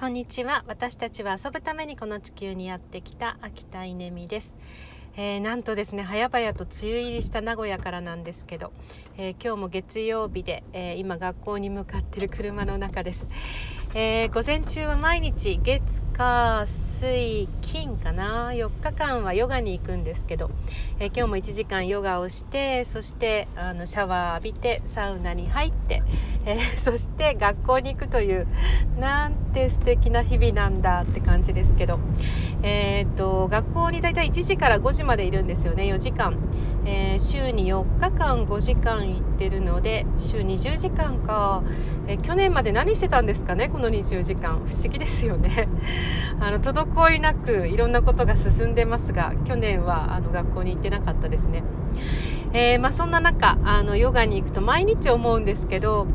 こんにちは。私たちは遊ぶためにこの地球にやってきた秋田稲美です、えー、なんとですね早々と梅雨入りした名古屋からなんですけど、えー、今日も月曜日で、えー、今学校に向かってる車の中です、え、午前中は毎日月火水金かな？4日間はヨガに行くんですけど、えー、今日も1時間ヨガをしてそしてあのシャワー浴びてサウナに入って、えー、そして学校に行くというなんて素敵な日々なんだって感じですけど、えーと、学校にだいたい1時から5時までいるんですよね4時間、え週に4日間5時間行ってるので週20時間か、え去年まで何してたんですかねこの20時間。不思議ですよね。あの滞りなくいろんなことが進んでますが去年はあの学校に行ってなかったですね、えー、まあ、そんな中あのヨガに行くと毎日思うんですけど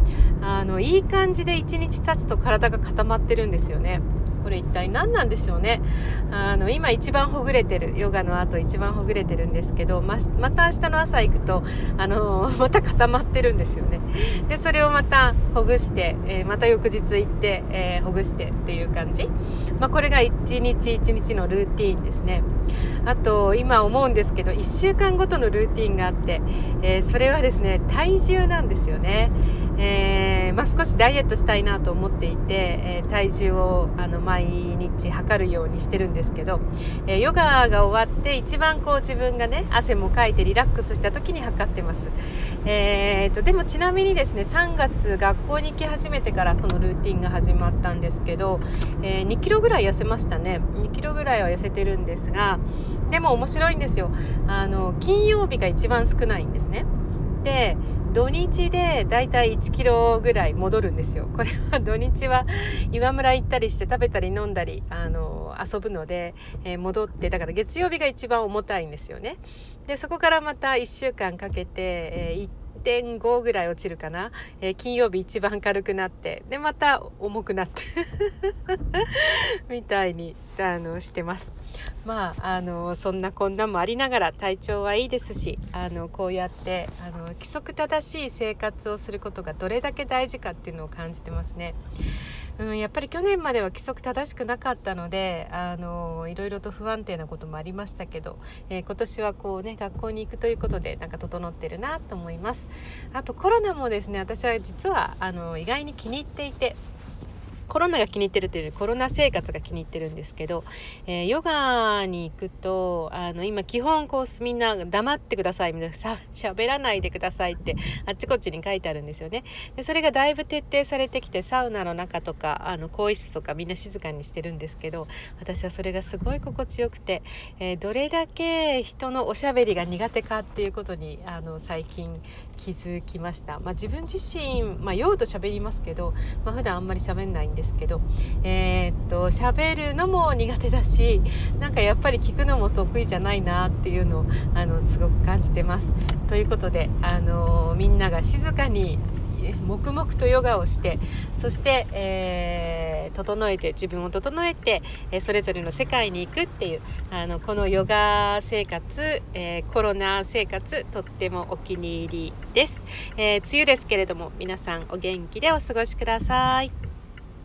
あのいい感じで1日経つと体が固まってるんですよね。これ一体何なんでしょうね。あの今一番ほぐれてるヨガの後一番ほぐれてるんですけどままた明日の朝行くとあの また固まってるんですよね。でそれをまたほぐして、えー、また翌日行って、えー、ほぐしてっていう感じ、まあ、これが一日一日のルーティンですね。あと今思うんですけど1週間ごとのルーティンがあって、えー、それはですね体重なんですよね、えー、まあ、少しダイエットしたいなと思っていて、えー、体重をあの毎日測るようにしてるんですけど、えヨガが終わって一番こう自分がね汗もかいてリラックスした時に測ってます、えーと、でもちなみにですね3月学校に行き始めてからそのルーティンが始まったんですけど、え2キロぐらい痩せましたね。2キロぐらいは痩せてるんですがでも面白いんですよ。あの金曜日が一番少ないんですね。で土日でだいたい1キロぐらい戻るんですよ。これは土日は岩村行ったりして食べたり飲んだりあの遊ぶので、えー、戻ってだから月曜日が一番重たいんですよね。でそこからまた1週間かけて、えー、1.5ぐらい落ちるかな、えー、金曜日一番軽くなってでまた重くなって みたいにあのしてます。まああのそんなこんなもありながら体調はいいですしあのこうやってあの規則正しい生活をすることがどれだけ大事かっていうのを感じてますね。うん、やっぱり去年までは規則正しくなかったのであのいろいろと不安定なこともありましたけど、えー、今年はこうね学校に行くということでなんか整ってるなと思いますあとコロナもですね私は実はあの意外に気に入っていてコロナが気に入ってるというよりコロナ生活が気に入ってるんですけど、えー、ヨガに行くとあの今基本こうみんな黙ってくださいみたいな さ喋らないでくださいってあっちこっちに書いてあるんですよね。でそれがだいぶ徹底されてきてサウナの中とかあの更衣室とかみんな静かにしてるんですけど私はそれがすごい心地よくて、えー、どれだけ人のおしゃべりが苦手かっていうことにあの最近気づきました、まあ、自分自身、まあ、酔うと喋りますけど、まあ、普段あんまり喋んないんですけどえー、っと喋るのも苦手だしなんかやっぱり聞くのも得意じゃないなっていうのをあのすごく感じてます。ということであのみんなが静かに黙々とヨガをしてそして、えー、整えて自分を整えて、えー、それぞれの世界に行くっていうあのこのヨガ生活、えー、コロナ生活とってもお気に入りです、え梅雨ですけれども皆さんお元気でお過ごしください。